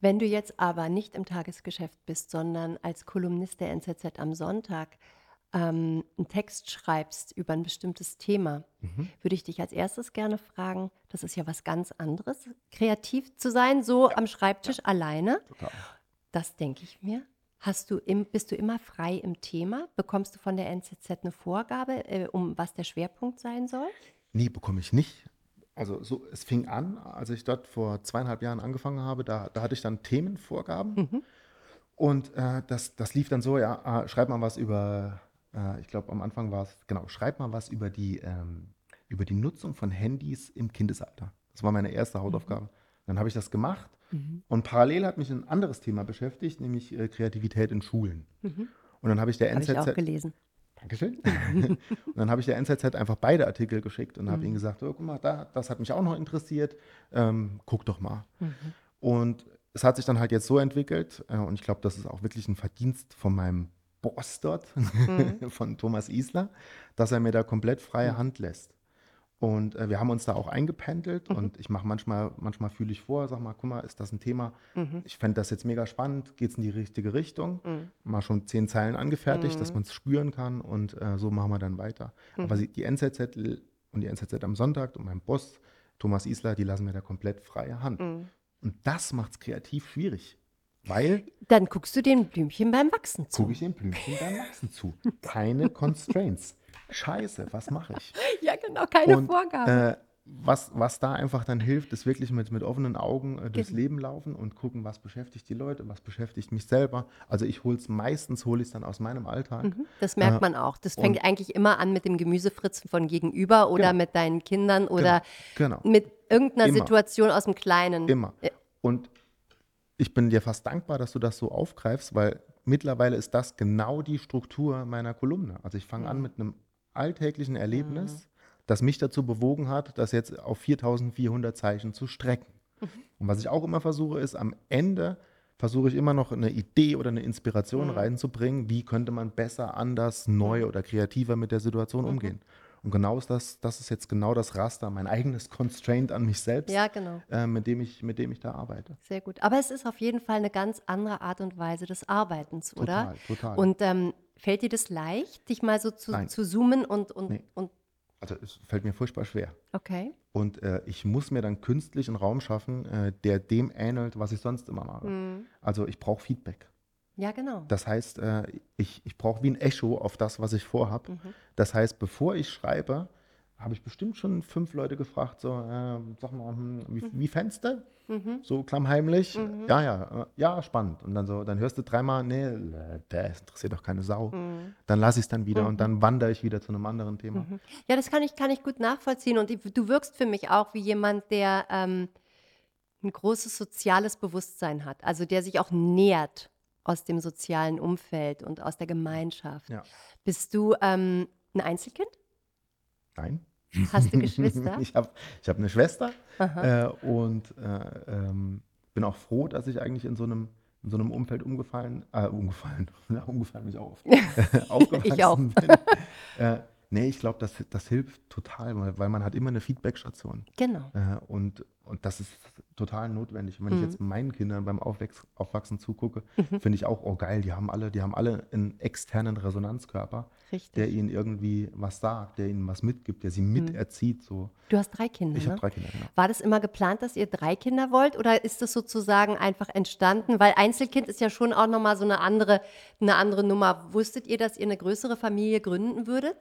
Wenn du jetzt aber nicht im Tagesgeschäft bist, sondern als Kolumnist der NZZ am Sonntag ähm, einen Text schreibst über ein bestimmtes Thema, Mhm. würde ich dich als erstes gerne fragen, das ist ja was ganz anderes, kreativ zu sein, so am Schreibtisch alleine. Total. Das denke ich mir. Hast du im, bist du immer frei im Thema? Bekommst du von der NZZ eine Vorgabe, äh, um was der Schwerpunkt sein soll? Nee, bekomme ich nicht. Also so, es fing an, als ich dort vor zweieinhalb Jahren angefangen habe, da, da hatte ich dann Themenvorgaben. Und äh, das, das lief dann so, ja, äh, schreib mal was über, äh, ich glaube am Anfang war es, genau, schreib mal was über die, ähm, über die Nutzung von Handys im Kindesalter. Das war meine erste Hausaufgabe. Dann habe ich das gemacht und parallel hat mich ein anderes Thema beschäftigt, nämlich äh, Kreativität in Schulen. Und dann habe ich der Habe ich auch NZZ, gelesen. Dankeschön. und dann habe ich der NZZ einfach beide Artikel geschickt und habe ihnen gesagt, oh, guck mal, da, das hat mich auch noch interessiert, ähm, guck doch mal. Und es hat sich dann halt jetzt so entwickelt äh, und ich glaube, das ist auch wirklich ein Verdienst von meinem Boss dort, von Thomas Isler, dass er mir da komplett freie Hand lässt. Und äh, wir haben uns da auch eingependelt und ich mache manchmal, manchmal fühle ich vor, sag mal, guck mal, ist das ein Thema? Ich fände das jetzt mega spannend, geht es in die richtige Richtung? Mal schon zehn Zeilen angefertigt, dass man es spüren kann und äh, so machen wir dann weiter. Aber sie, die NZZ und die NZZ am Sonntag und mein Boss, Thomas Isler, die lassen mir da komplett freie Hand. Und das macht es kreativ schwierig, weil Dann guckst du den Blümchen beim Wachsen zu. gucke ich dem Blümchen beim Wachsen zu. Keine Constraints. Scheiße, was mache ich? Ja, genau, keine Und, Vorgaben. Äh, was, was da einfach dann hilft, ist wirklich mit, mit offenen Augen äh, durchs Genau. Leben laufen und gucken, was beschäftigt die Leute, was beschäftigt mich selber. Also ich hole es meistens, hole ich es dann aus meinem Alltag. Das merkt äh, man auch. Das fängt eigentlich immer an mit dem Gemüsefritzen von gegenüber oder Genau. mit deinen Kindern oder Genau. mit irgendeiner Immer. Situation aus dem Kleinen. Immer. Ja. Und ich bin dir fast dankbar, dass du das so aufgreifst, weil mittlerweile ist das genau die Struktur meiner Kolumne. Also ich fange an mit einem alltäglichen Erlebnis, das mich dazu bewogen hat, das jetzt auf 4400 Zeichen zu strecken. Und was ich auch immer versuche, ist am Ende versuche ich immer noch eine Idee oder eine Inspiration reinzubringen, wie könnte man besser, anders, neu oder kreativer mit der Situation umgehen. Und genau ist das, das ist jetzt genau das Raster, mein eigenes Constraint an mich selbst, Ja, genau. äh, mit, dem ich, mit dem ich da arbeite. Sehr gut. Aber es ist auf jeden Fall eine ganz andere Art und Weise des Arbeitens, oder? Total, total. Und ähm, fällt dir das leicht, dich mal so zu, Nein. zu zoomen und, und, Nee. und Also es fällt mir furchtbar schwer. okay. Und äh, ich muss mir dann künstlich einen Raum schaffen, äh, der dem ähnelt, was ich sonst immer mache. Mhm. Also ich brauche Feedback. Ja, genau. Das heißt, äh, ich, ich brauche wie ein Echo auf das, was ich vorhabe. Mhm. Das heißt, bevor ich schreibe, habe ich bestimmt schon fünf Leute gefragt, so, äh, sag mal, hm, wie, wie fändest du? Mhm. So klammheimlich. Mhm. Ja, ja, äh, ja, spannend. Und dann so, dann hörst du dreimal, nee, das interessiert doch keine Sau. Mhm. Dann lasse ich es dann wieder und dann wandere ich wieder zu einem anderen Thema. Mhm. Ja, das kann ich, kann ich gut nachvollziehen. Und ich- du wirkst für mich auch wie jemand, der ähm, ein großes soziales Bewusstsein hat. Also der sich auch nährt aus dem sozialen Umfeld und aus der Gemeinschaft. Ja. Bist du ähm, ein Einzelkind? Nein. Hast du Geschwister? ich habe ich hab eine Schwester äh, und äh, ähm, bin auch froh, dass ich eigentlich in so einem, in so einem Umfeld umgefallen, äh, umgefallen, umgefallen mich auch, aufgewachsen Ich auch. bin. Nee, ich glaube, das, das hilft total, weil, weil man hat immer eine Feedbackstation. Genau. Äh, und, und das ist total notwendig. Und wenn ich Mhm. jetzt meinen Kindern beim Aufwächs Aufwachsen zugucke, finde ich auch, oh geil, die haben alle, die haben alle einen externen Resonanzkörper, Richtig. der ihnen irgendwie was sagt, der ihnen was mitgibt, der sie miterzieht. So. Du hast drei Kinder, Ich ne? habe drei Kinder, genau. War das immer geplant, dass ihr drei Kinder wollt oder ist das sozusagen einfach entstanden? Weil Einzelkind ist ja schon auch nochmal so eine andere, eine andere Nummer. Wusstet ihr, dass ihr eine größere Familie gründen würdet?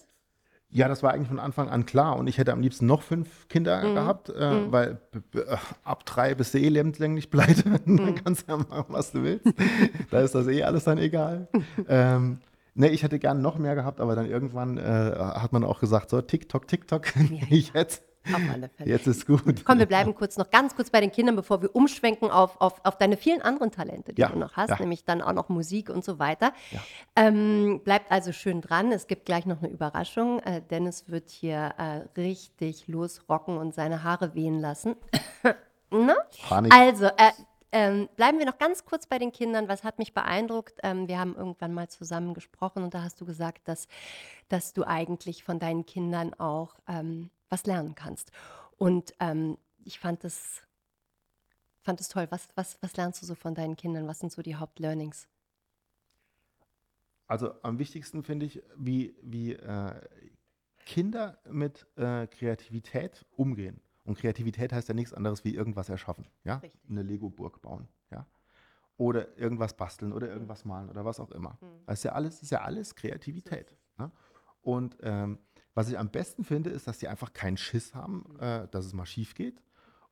Ja, das war eigentlich von Anfang an klar. Und ich hätte am liebsten noch fünf Kinder Mhm. gehabt, äh, weil b- b- äh, ab drei bist du eh lebenslänglich pleite. Mhm. Dann kannst du ja machen, was du willst. da ist das eh alles dann egal. ähm, ne, ich hätte gern noch mehr gehabt, aber dann irgendwann äh, hat man auch gesagt, so TikTok, TikTok, jetzt, Auf alle Fälle. jetzt ist gut. Komm, wir bleiben kurz noch ganz kurz bei den Kindern, bevor wir umschwenken auf, auf, auf deine vielen anderen Talente, die Ja, du noch hast, ja. nämlich dann auch noch Musik und so weiter. Ja. Ähm, bleibt also schön dran. Es gibt gleich noch eine Überraschung. Äh, Dennis wird hier äh, richtig losrocken und seine Haare wehen lassen. ne? Also, äh, ähm, bleiben wir noch ganz kurz bei den Kindern. Was hat mich beeindruckt? Ähm, wir haben irgendwann mal zusammen gesprochen und da hast du gesagt, dass, dass du eigentlich von deinen Kindern auch ähm, was lernen kannst. Und ähm, ich fand das, fand das toll. Was, was, was lernst du so von deinen Kindern? Was sind so die Hauptlearnings? Also am wichtigsten finde ich, wie, wie äh, Kinder mit äh, Kreativität umgehen. Und Kreativität heißt ja nichts anderes wie irgendwas erschaffen. Ja? Richtig. Eine Lego-Burg bauen. Ja? Oder irgendwas basteln oder irgendwas malen oder was auch immer. Das ist ja alles, ist ja alles Kreativität. Ne? Und ähm, was ich am besten finde, ist, dass die einfach keinen Schiss haben, äh, dass es mal schief geht.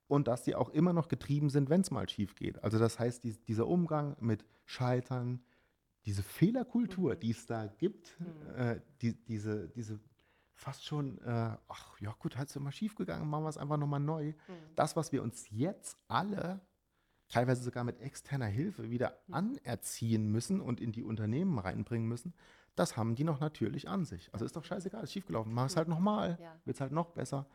Und dass die auch immer noch getrieben sind, wenn es mal schief geht. Also das heißt, dies, dieser Umgang mit Scheitern, diese Fehlerkultur, die es da gibt, äh, die, diese, diese fast schon, äh, ach ja gut, hat es immer schief gegangen, machen wir es einfach nochmal neu. Das, was wir uns jetzt alle, teilweise sogar mit externer Hilfe, wieder anerziehen müssen und in die Unternehmen reinbringen müssen, das haben die noch natürlich an sich. Also ist doch scheißegal, ist schiefgelaufen, mach es halt nochmal, Ja. wird es halt noch besser.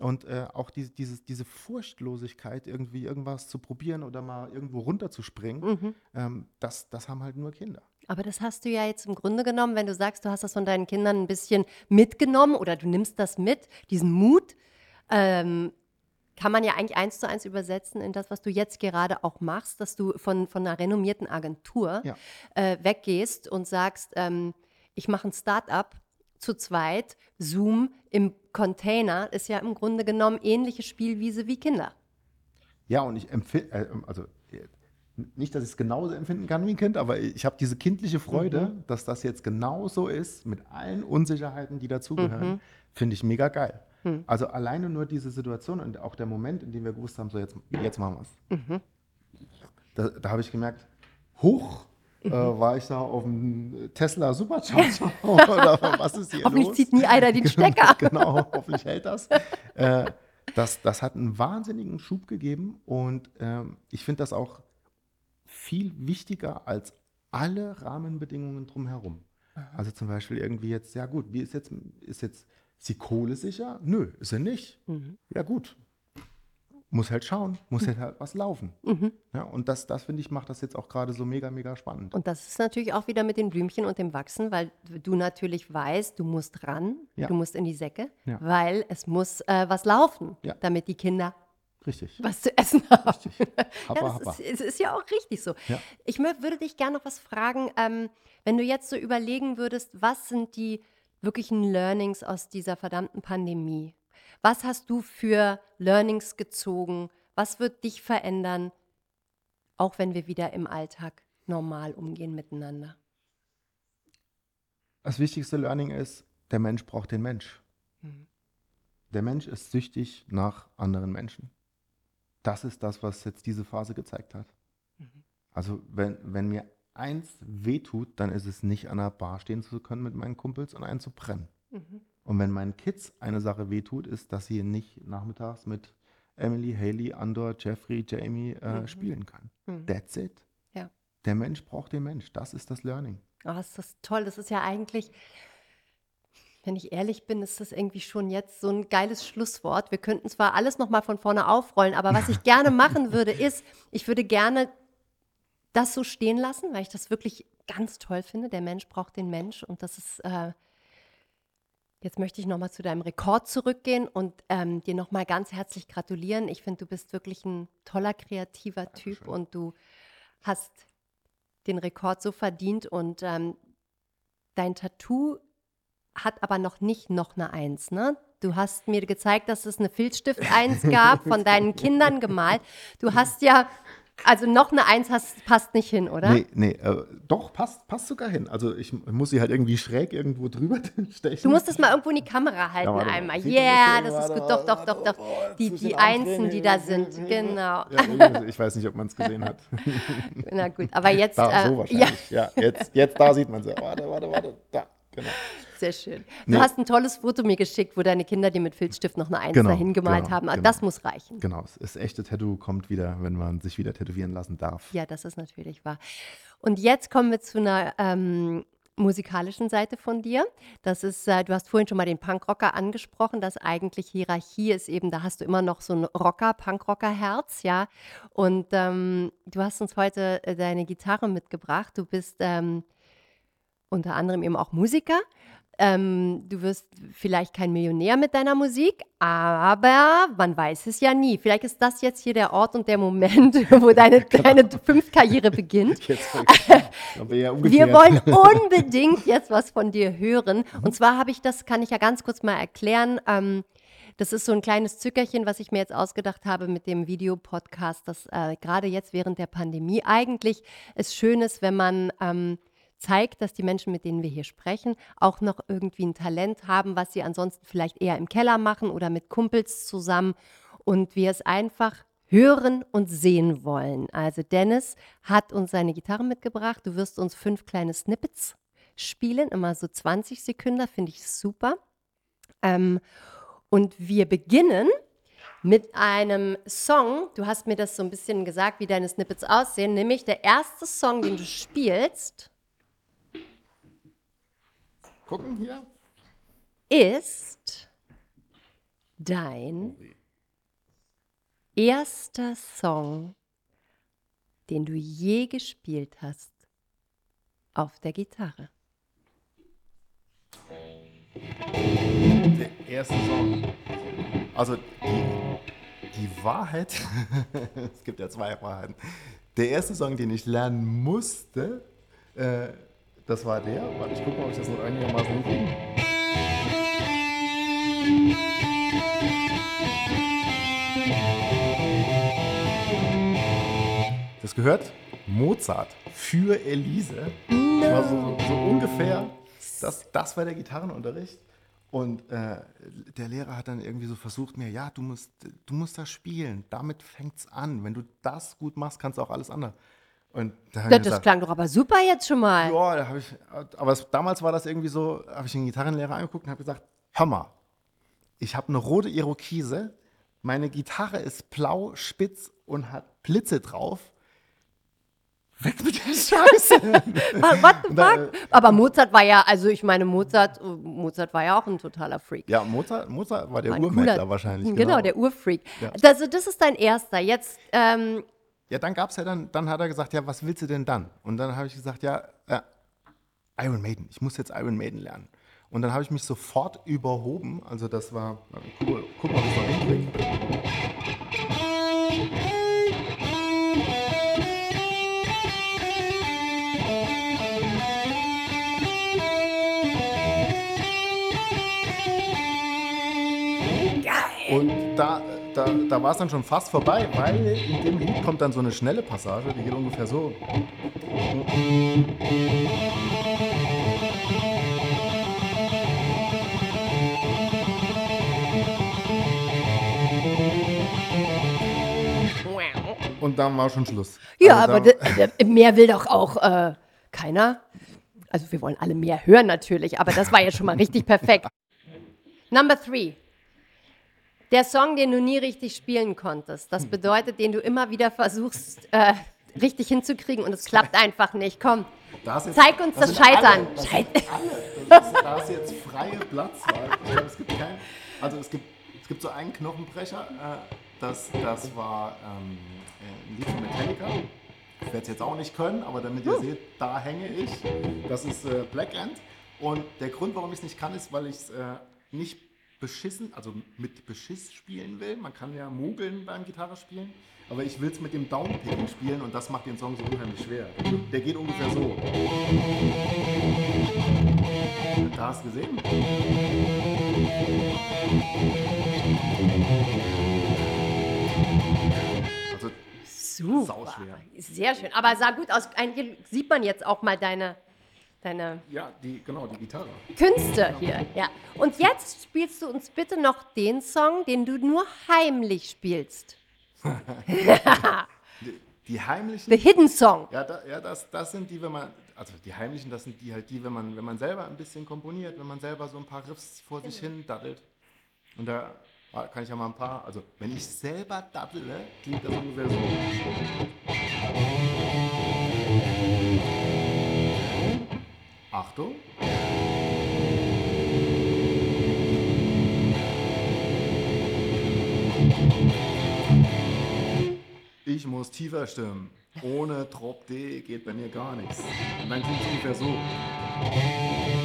Und äh, auch diese, diese, diese Furchtlosigkeit, irgendwie irgendwas zu probieren oder mal irgendwo runterzuspringen, ähm, das, das haben halt nur Kinder. Aber das hast du ja jetzt im Grunde genommen, wenn du sagst, du hast das von deinen Kindern ein bisschen mitgenommen oder du nimmst das mit, diesen Mut, ähm, kann man ja eigentlich eins zu eins übersetzen in das, was du jetzt gerade auch machst, dass du von, von einer renommierten Agentur Ja. äh, weggehst und sagst, ähm, ich mache ein Start-up zu zweit, Zoom im Container ist ja im Grunde genommen ähnliche Spielwiese wie Kinder. Ja, und ich empfinde, äh, also äh, nicht, dass ich es genauso empfinden kann wie ein Kind, aber ich habe diese kindliche Freude, dass das jetzt genauso ist, mit allen Unsicherheiten, die dazugehören, finde ich mega geil. Also alleine nur diese Situation und auch der Moment, in dem wir gewusst haben, so jetzt, jetzt machen wir es. Da, da habe ich gemerkt, hoch äh, war ich da auf dem Tesla Supercharger oder was ist hier Hoffentlich los? zieht nie einer den Stecker. genau, hoffentlich hält das. äh, das. Das hat einen wahnsinnigen Schub gegeben und ähm, ich finde das auch viel wichtiger als alle Rahmenbedingungen drumherum. Also zum Beispiel irgendwie jetzt, ja gut, wie ist jetzt, ist jetzt, ist die Kohle sicher? Nö, ist sie nicht. Ja gut. muss halt schauen, muss halt, halt was laufen. Ja, und das, das finde ich, macht das jetzt auch gerade so mega, mega spannend. Und das ist natürlich auch wieder mit den Blümchen und dem Wachsen, weil du natürlich weißt, du musst ran, Ja. du musst in die Säcke, Ja. weil es muss äh, was laufen, Ja. damit die Kinder Richtig. was zu essen haben. Happa, ja, das ist, es ist ja auch richtig so. Ja. Ich würde dich gerne noch was fragen, ähm, wenn du jetzt so überlegen würdest, was sind die wirklichen Learnings aus dieser verdammten Pandemie? Was hast du für Learnings gezogen? Was wird dich verändern, auch wenn wir wieder im Alltag normal umgehen miteinander? Das wichtigste Learning ist, der Mensch braucht den Mensch. Der Mensch ist süchtig nach anderen Menschen. Das ist das, was jetzt diese Phase gezeigt hat. Also wenn, wenn mir eins wehtut, dann ist es nicht an der Bar stehen zu können mit meinen Kumpels und einen zu brennen. Und wenn meinen Kids eine Sache wehtut, ist, dass sie nicht nachmittags mit Emily, Haley, Andor, Jeffrey, Jamie äh, spielen können. That's it. Ja. Der Mensch braucht den Mensch. Das ist das Learning. Oh, ist das toll. Das ist ja eigentlich, wenn ich ehrlich bin, ist das irgendwie schon jetzt so ein geiles Schlusswort. Wir könnten zwar alles nochmal von vorne aufrollen, aber was ich gerne machen würde, ist, ich würde gerne das so stehen lassen, weil ich das wirklich ganz toll finde. Der Mensch braucht den Mensch und das ist, äh, jetzt möchte ich nochmal zu deinem Rekord zurückgehen und ähm, dir nochmal ganz herzlich gratulieren. Ich finde, du bist wirklich ein toller, kreativer Typ und du hast den Rekord so verdient und ähm, dein Tattoo hat aber noch nicht noch eine Eins, ne? Du hast mir gezeigt, dass es eine Filzstift-Eins gab, von deinen Kindern gemalt. Du hast ja, also noch eine Eins hast, passt nicht hin, oder? Nee, nee, äh, doch, passt, passt sogar hin. Also ich muss sie halt irgendwie schräg irgendwo drüber stechen. Du musst es mal irgendwo in die Kamera halten mal. einmal. Yeah, das das ist gut. Doch, doch, doch, doch. oh, Die, die Einsen, die da sind, genau. Ja, ich weiß nicht, ob man es gesehen hat. Na gut, aber jetzt, Da, so äh, ja, wahrscheinlich. Ja, jetzt, jetzt da sieht man sie. Warte, warte, warte. Da, genau. sehr schön. Du Nee. hast ein tolles Foto mir geschickt, wo deine Kinder dir mit Filzstift noch eine Eins Genau, dahin gemalt genau, haben. Also genau. Das muss reichen. Genau, das echte Tattoo kommt wieder, wenn man sich wieder tätowieren lassen darf. Ja, das ist natürlich wahr. Und jetzt kommen wir zu einer ähm, musikalischen Seite von dir. Das ist, äh, du hast vorhin schon mal den Punkrocker angesprochen, dass eigentlich Hierarchie ist eben, da hast du immer noch so ein Rocker, Punkrocker-Herz, ja. Und ähm, du hast uns heute äh, deine Gitarre mitgebracht. Du bist ähm, unter anderem eben auch Musiker. Ähm, du wirst vielleicht kein Millionär mit deiner Musik, aber man weiß es ja nie. Vielleicht ist das jetzt hier der Ort und der Moment, wo deine, deine Fünf-Karriere beginnt. Jetzt ja Wir wollen unbedingt jetzt was von dir hören. Und zwar habe ich das, kann ich ja ganz kurz mal erklären. Ähm, das ist so ein kleines Zückerchen, was ich mir jetzt ausgedacht habe mit dem Videopodcast, dass äh, gerade jetzt während der Pandemie eigentlich es schön ist, wenn man ähm, zeigt, dass die Menschen, mit denen wir hier sprechen, auch noch irgendwie ein Talent haben, was sie ansonsten vielleicht eher im Keller machen oder mit Kumpels zusammen und wir es einfach hören und sehen wollen. Also Dennis hat uns seine Gitarre mitgebracht. Du wirst uns fünf kleine Snippets spielen, immer so 20 Sekunden, finde ich super. Ähm, und wir beginnen mit einem Song. Du hast mir das so ein bisschen gesagt, wie deine Snippets aussehen, nämlich der erste Song, den du spielst, Gucken hier. ist dein erster Song, den du je gespielt hast auf der Gitarre. Der erste Song. Also die, die Wahrheit, es gibt ja zwei Wahrheiten. Der erste Song, den ich lernen musste, äh, das war der. Warte, ich gucke mal, ob ich das noch einigermaßen hinkriege. Das gehört Mozart für Elise. Das war so, so ungefähr, das, das war der Gitarrenunterricht. Und äh, der Lehrer hat dann irgendwie so versucht mir, ja, du musst, du musst das spielen, damit fängt's an. Wenn du das gut machst, kannst du auch alles andere. Und da Das, gesagt, klang doch aber super jetzt schon mal. ja, da ich, aber es, damals war das irgendwie so, habe ich den Gitarrenlehrer angeguckt und habe gesagt, hör mal, ich habe eine rote Irokese, meine Gitarre ist blau, spitz und hat Blitze drauf. weg mit der Scheiße. What the fuck? Aber Mozart war ja, also ich meine, Mozart, Mozart war ja auch ein totaler Freak. ja, Mozart, Mozart war der cooler- wahrscheinlich. Genau, der Urfreak. Ja. Also das ist dein erster. Jetzt, ähm, Ja, dann gab es ja dann, dann hat er gesagt, ja, was willst du denn dann? Und dann habe ich gesagt, ja, äh, Iron Maiden, ich muss jetzt Iron Maiden lernen. Und dann habe ich mich sofort überhoben. Also das war, guck, mal- guck mal, ob ich noch hinkriege. Und da, da, da war es dann schon fast vorbei, weil in dem Lied kommt dann so eine schnelle Passage, die geht ungefähr so. Und dann war schon Schluss. ja, Also aber mehr will doch auch äh, keiner. Also wir wollen alle mehr hören natürlich, aber das war ja schon mal richtig perfekt. Number three. Der Song, den du nie richtig spielen konntest. Das bedeutet, den du immer wieder versuchst, äh, richtig hinzukriegen und es klappt einfach nicht. Komm, jetzt- zeig uns das alle, Scheitern. das Scheit alle. Das ist, da ist jetzt freie Platzwahl. Ich glaube, es gibt keinen. Also es gibt, es gibt so einen Knochenbrecher. Äh, das, das war ähm, ein Lied von Metallica. Ich werde es jetzt auch nicht können, aber damit ihr seht, da hänge ich. Das ist äh, Black End. Und der Grund, warum ich es nicht kann, ist, weil ich es äh, nicht beschissen, also mit Beschiss spielen will. Man kann ja mogeln beim Gitarre spielen. Aber ich will es mit dem Downpicking spielen und das macht den Song so unheimlich schwer. Der geht ungefähr so. Da hast du gesehen? Also, super. Sauschwer. Sehr schön. Aber sah gut aus. Ein- Hier sieht man jetzt auch mal deine, deine ja, die, genau, die Gitarre. Künste hier. Ja. Und jetzt spielst du uns bitte noch den Song, den du nur heimlich spielst. Die, die heimlichen. The Hidden Song. Ja, da, ja das, das sind die, wenn man, also die heimlichen, das sind die halt die, wenn man, wenn man selber ein bisschen komponiert, wenn man selber so ein paar Riffs vor sich hin daddelt. Und da kann ich ja mal ein paar, also wenn ich selber daddele, klingt das ungefähr so. Achtung. Ich muss tiefer stimmen. Ohne Drop D geht bei mir gar nichts. Und dann klingt es ungefähr so. So,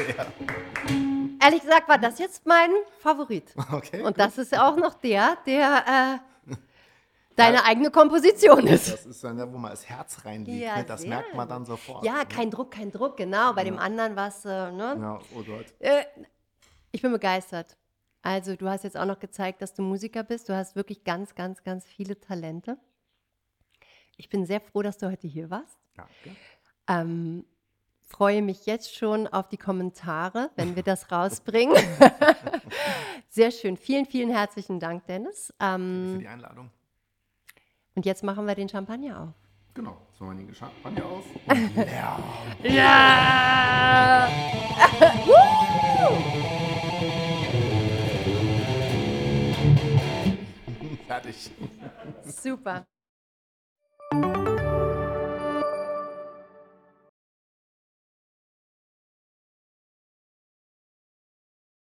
ungefähr. Ehrlich gesagt war das jetzt mein Favorit. Okay. Und das ist auch noch der, der äh, deine eigene Komposition ist. Das ist dann der, wo man das Herz reinlegt. Ja, ne? Das sehr merkt man dann sofort. Ja, ne? kein Druck, kein Druck, genau. Bei dem anderen war es, äh, ne? Ja, oh Gott. Äh, ich bin begeistert. Also, du hast jetzt auch noch gezeigt, dass du Musiker bist. Du hast wirklich ganz, ganz, ganz viele Talente. Ich bin sehr froh, dass du heute hier warst. Danke. Ähm, freue mich jetzt schon auf die Kommentare, wenn wir das rausbringen. Sehr schön. Vielen, vielen herzlichen Dank, Dennis. Für Ähm, die Einladung. und jetzt machen wir den Champagner auf. Genau. So machen wir den Champagner auf. Und leer. Ja! Fertig. Super.